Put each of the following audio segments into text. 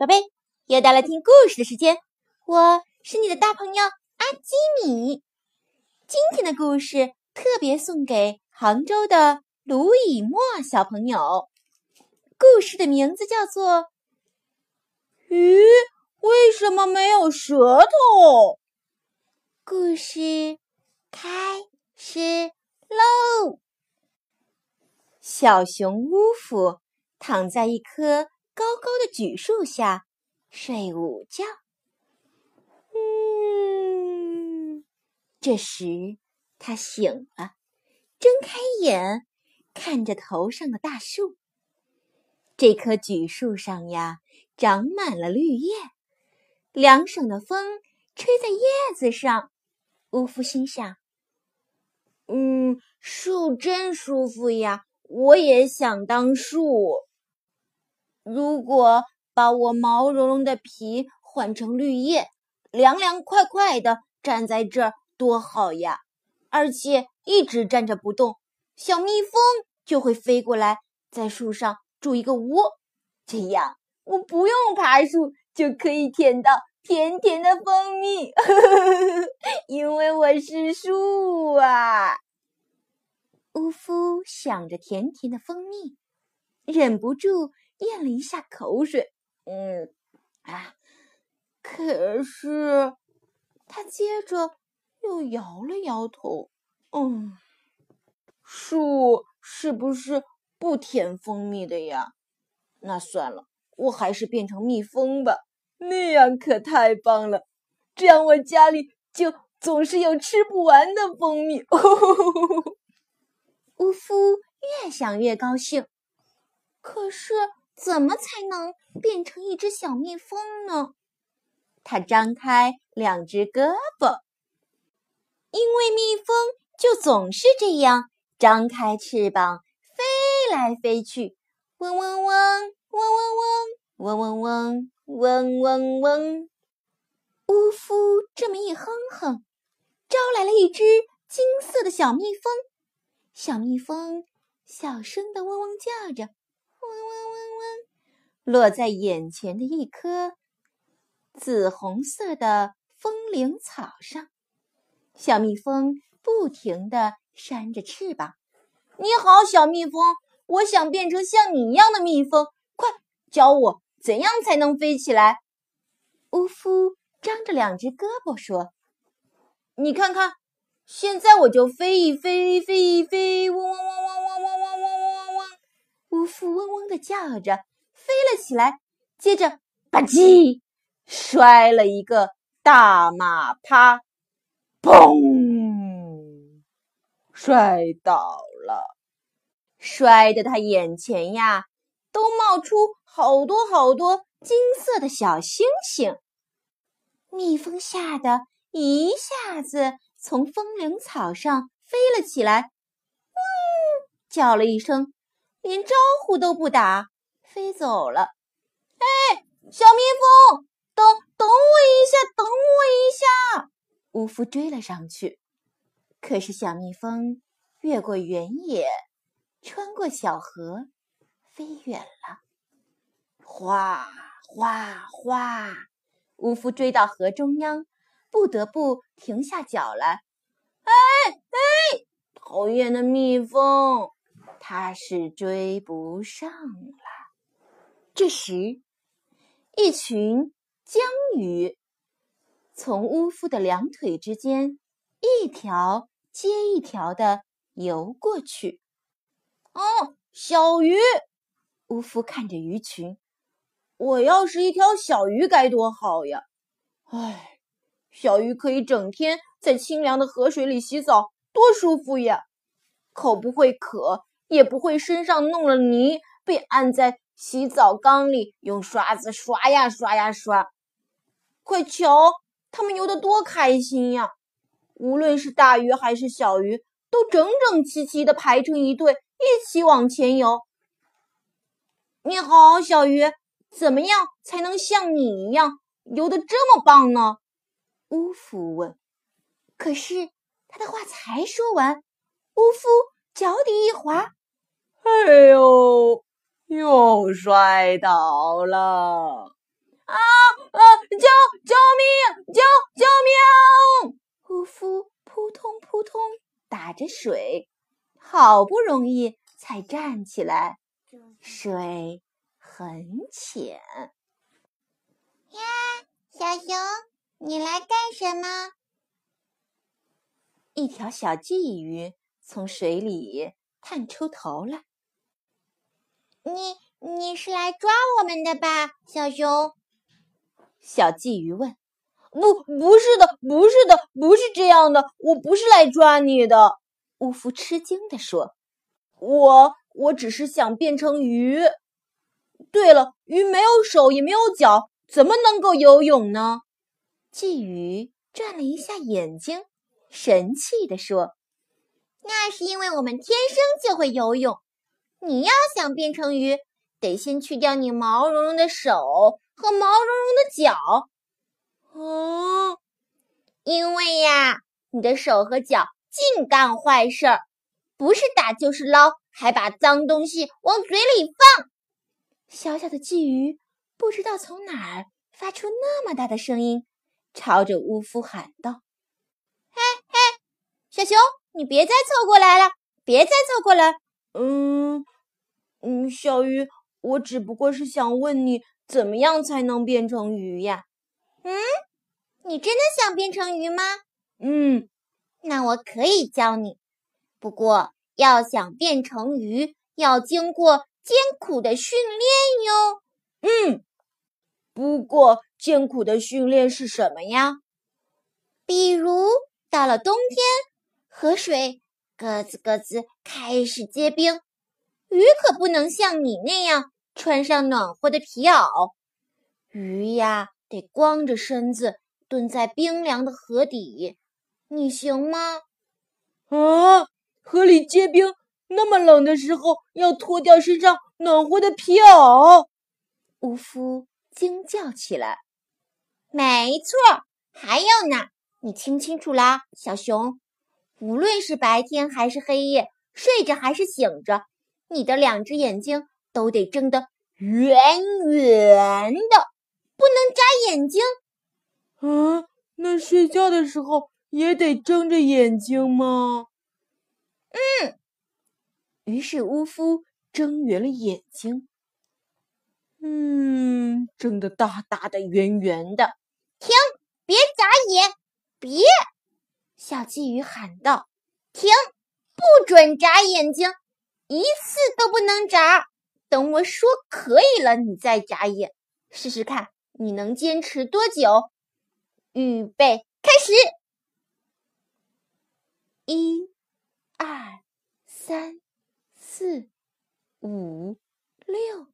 宝贝，又到了听故事的时间，我是你的大朋友阿基米。今天的故事特别送给杭州的卢以沫小朋友。故事的名字叫做《鱼为什么没有舌头》。故事开始喽！小熊乌夫躺在一棵。高高的榉树下睡午觉。嗯，这时他醒了，睁开眼，看着头上的大树。这棵榉树上呀，长满了绿叶，凉爽的风吹在叶子上。乌夫心想：“嗯，树真舒服呀，我也想当树。”如果把我毛茸茸的皮换成绿叶，凉凉快快的站在这儿多好呀！而且一直站着不动，小蜜蜂就会飞过来，在树上筑一个窝，这样我不用爬树就可以舔到甜甜的蜂蜜，因为我是树啊！呜呼想着甜甜的蜂蜜，忍不住。咽了一下口水，嗯，啊，可是他接着又摇了摇头，嗯，树是不是不甜蜂蜜的呀？那算了，我还是变成蜜蜂吧，那样可太棒了，这样我家里就总是有吃不完的蜂蜜。乌夫越想越高兴，可是。怎么才能变成一只小蜜蜂呢？它张开两只胳膊，因为蜜蜂就总是这样张开翅膀飞来飞去，嗡嗡嗡，嗡嗡嗡，嗡嗡嗡，嗡嗡嗡。乌夫这么一哼哼，招来了一只金色的小蜜蜂。小蜜蜂小声的嗡嗡叫着。嗡嗡嗡嗡，落在眼前的一棵紫红色的风铃草上。小蜜蜂不停地扇着翅膀：“你好，小蜜蜂，我想变成像你一样的蜜蜂，快教我怎样才能飞起来。”呜呼，张着两只胳膊说：“你看看，现在我就飞一飞，飞一飞，嗡嗡嗡嗡嗡。”乌夫嗡嗡地叫着。飞了起来，接着吧唧摔了一个大马趴，砰，摔倒了，摔得他眼前呀都冒出好多好多金色的小星星。蜜蜂吓得一下子从风铃草上飞了起来，嗡，叫了一声，连招呼都不打。飞走了，哎，小蜜蜂，等等我一下，等我一下！乌夫追了上去，可是小蜜蜂越过原野，穿过小河，飞远了。哗哗哗！乌夫追到河中央，不得不停下脚来。哎哎，讨厌的蜜蜂，他是追不上了。这时，一群江鱼从乌夫的两腿之间一条接一条的游过去。哦，小鱼！乌夫看着鱼群，我要是一条小鱼该多好呀！唉，小鱼可以整天在清凉的河水里洗澡，多舒服呀！口不会渴，也不会身上弄了泥，被按在。洗澡缸里用刷子刷呀刷呀刷，快瞧，它们游得多开心呀！无论是大鱼还是小鱼，都整整齐齐的排成一队，一起往前游。你好，小鱼，怎么样才能像你一样游得这么棒呢？乌夫问。可是他的话才说完，乌夫脚底一滑，哎呦！又摔倒了，啊啊！救救命！救救命！乌夫扑通扑通打着水，好不容易才站起来。水很浅。呀，小熊，你来干什么？一条小鲫鱼从水里探出头来。你你是来抓我们的吧，小熊？小鲫鱼问：“不，不是的，不是的，不是这样的，我不是来抓你的。”乌夫吃惊地说：“我我只是想变成鱼。对了，鱼没有手也没有脚，怎么能够游泳呢？”鲫鱼转了一下眼睛，神气地说：“那是因为我们天生就会游泳。你要想变成鱼，得先去掉你毛茸茸的手。”和毛茸茸的脚，哦，因为呀，你的手和脚净干坏事儿，不是打就是捞，还把脏东西往嘴里放。小小的鲫鱼不知道从哪儿发出那么大的声音，朝着乌夫喊道：“嘿嘿，小熊，你别再凑过来了，别再凑过来。”嗯嗯，小鱼，我只不过是想问你。怎么样才能变成鱼呀？嗯，你真的想变成鱼吗？嗯，那我可以教你。不过要想变成鱼，要经过艰苦的训练哟。嗯，不过艰苦的训练是什么呀？比如到了冬天，河水咯吱咯吱开始结冰，鱼可不能像你那样。穿上暖和的皮袄，鱼呀得光着身子蹲在冰凉的河底，你行吗？啊，河里结冰，那么冷的时候要脱掉身上暖和的皮袄。乌夫惊叫起来：“没错，还有呢，你听清楚啦，小熊，无论是白天还是黑夜，睡着还是醒着，你的两只眼睛。”都得睁得圆圆的，不能眨眼睛。啊，那睡觉的时候也得睁着眼睛吗？嗯。于是乌夫睁圆了眼睛，嗯，睁得大大的、圆圆的。停！别眨眼！别！小鲫鱼喊道：“停！不准眨眼睛，一次都不能眨。”等我说可以了，你再眨眼，试试看你能坚持多久。预备，开始！一、二、三、四、五、六。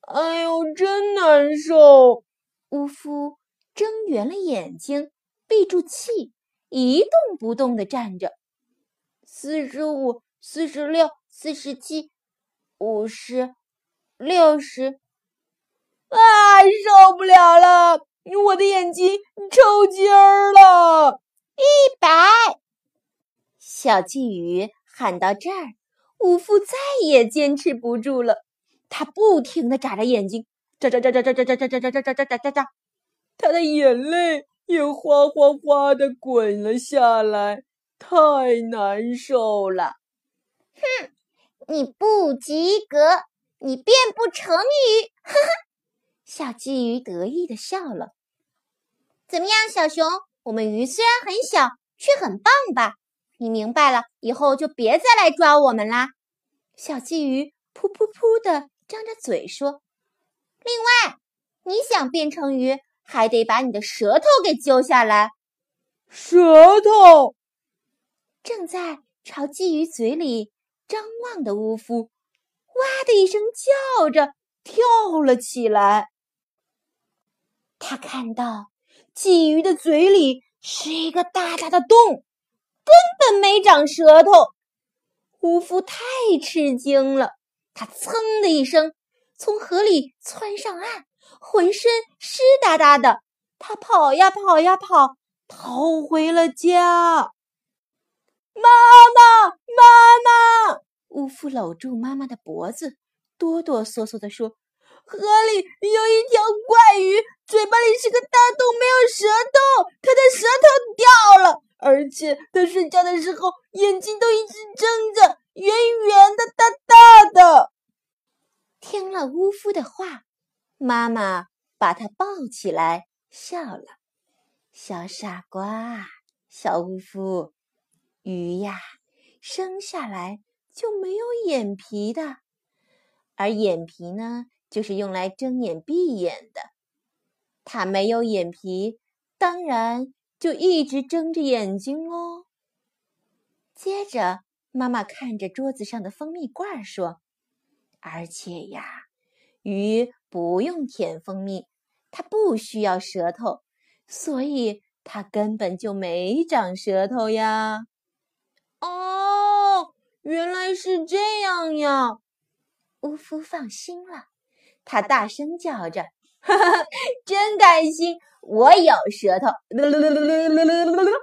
哎呦，真难受！乌夫睁圆了眼睛，闭住气，一动不动地站着。四十五、四十六、四十七、五十。六十，啊，受不了了！我的眼睛抽筋儿了。一百，小鲫鱼喊到这儿，乌夫再也坚持不住了。他不停的眨着眼睛，眨眨眨眨眨眨眨眨眨眨眨眨眨眨眨，他的眼泪也哗哗哗的滚了下来，太难受了。哼，你不及格。你变不成鱼，哈哈！小鲫鱼得意的笑了。怎么样，小熊？我们鱼虽然很小，却很棒吧？你明白了以后，就别再来抓我们啦。小鲫鱼噗噗噗的张着嘴说：“另外，你想变成鱼，还得把你的舌头给揪下来。”舌头正在朝鲫鱼嘴里张望的乌夫。哇的一声叫着，跳了起来。他看到鲫鱼的嘴里是一个大大的洞，根本没长舌头。乌夫太吃惊了，他噌的一声从河里窜上岸，浑身湿哒哒的。他跑呀跑呀跑，逃回了家。妈妈，妈妈！乌夫搂住妈妈的脖子，哆哆嗦嗦地说：“河里有一条怪鱼，嘴巴里是个大洞没有舌头，它的舌头掉了，而且它睡觉的时候眼睛都一直睁着，圆圆的，大大的。听了乌夫的话，妈妈把他抱起来，笑了：“小傻瓜，小巫夫，鱼呀，生下来就没有眼皮的，而眼皮呢，就是用来睁眼闭眼的。它没有眼皮，当然就一直睁着眼睛喽。”接着，妈妈看着桌子上的蜂蜜罐说。而且呀，鱼不用舔蜂蜜，它不需要舌头，所以它根本就没长舌头呀。哦，原来是这样呀！乌夫放心了，他大声叫着：“哈哈，真开心！我有舌头，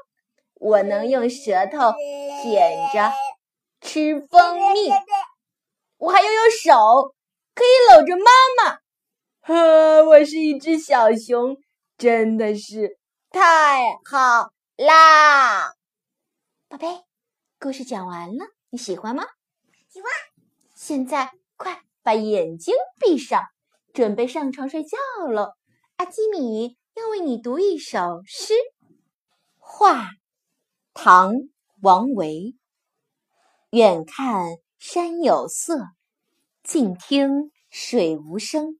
我能用舌头舔着吃蜂蜜。”我还要用手，可以搂着妈妈。呵，我是一只小熊，真的是太好啦！宝贝，故事讲完了，你喜欢吗？喜欢。现在快把眼睛闭上，准备上床睡觉了。阿基米要为你读一首诗。画，唐·王维。远看。山有色，近听水无声。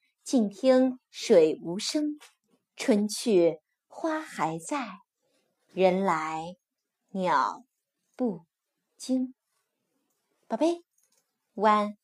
静听水无声。春去花还在，人来鸟不惊。宝贝，晚安。